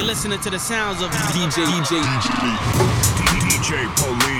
You're listening to the sounds of DJ DJ DJ Pauline. 3,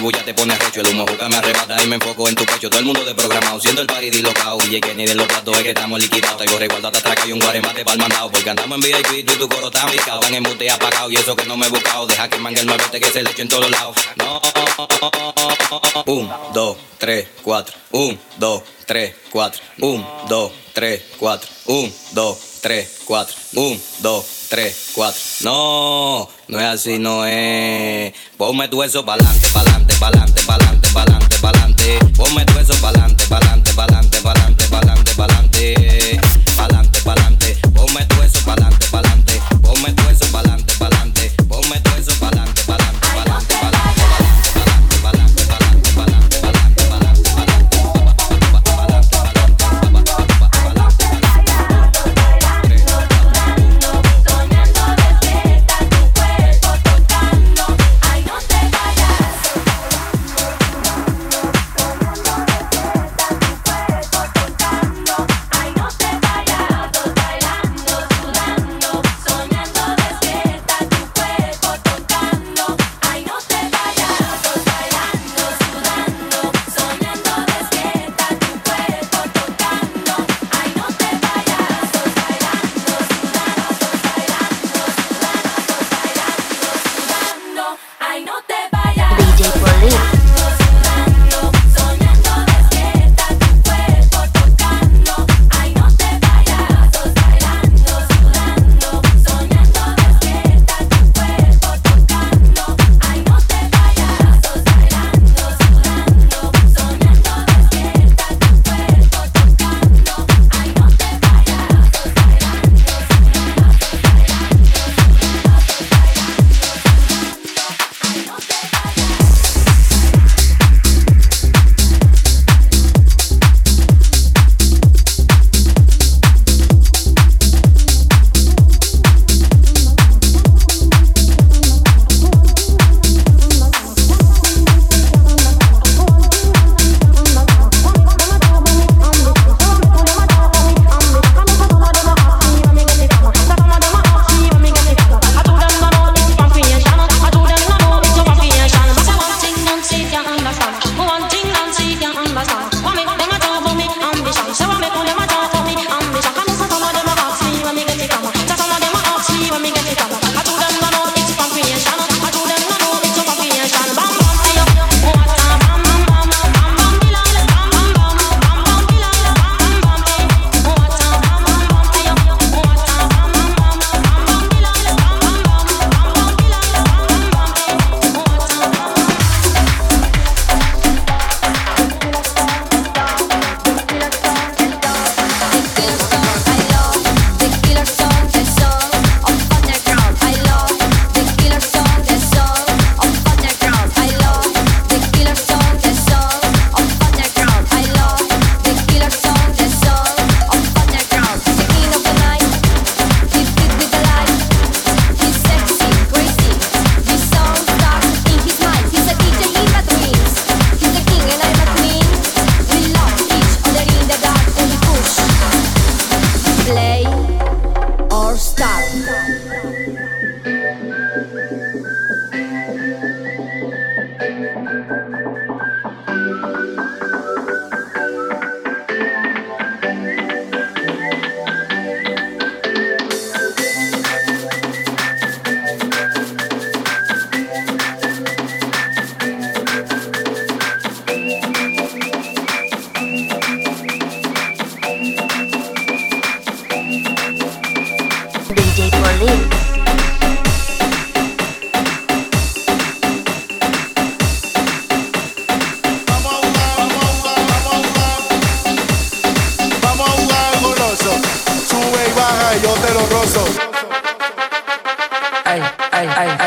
Polín. El humo juca me arrebata y me enfoco en tu pecho. Todo el mundo de programado, siendo el party dislocado. Y que ni de los platos es que estamos liquidados. Traigo resguardo hasta que hay un guaremate para el mandado. Porque andamos en VIP tú y tu coro está picado. Van en mute apagado y eso que no me he buscado. Deja que mangue el nuevete que se le eche en todos lados. No. Un, dos, tres, cuatro. Un, dos, tres, cuatro. Un, dos, tres, cuatro. Un, dos, tres, cuatro. Un, dos, tres, cuatro. No, no es así, no es. Ponme tu eso pa'lante, pa'lante, pa'lante, pa'lante, pa'lante, pa'lante. Ponme tu eso pa'lante, pa'lante, pa'lante,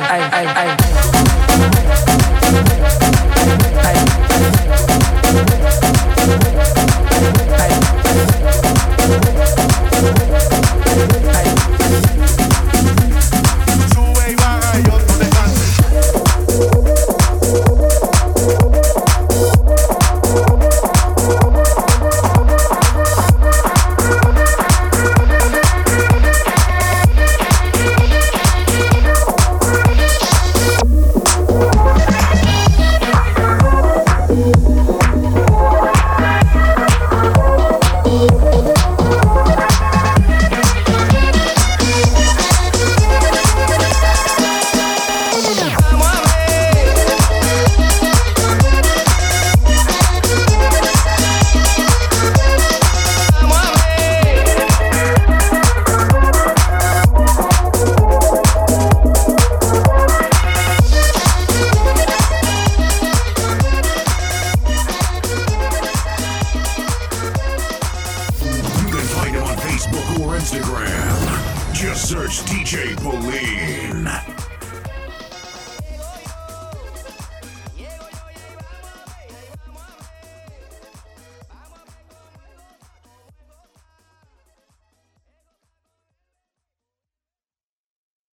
ay, ay, ay, ay. Instagram. Just search DJ Pauline.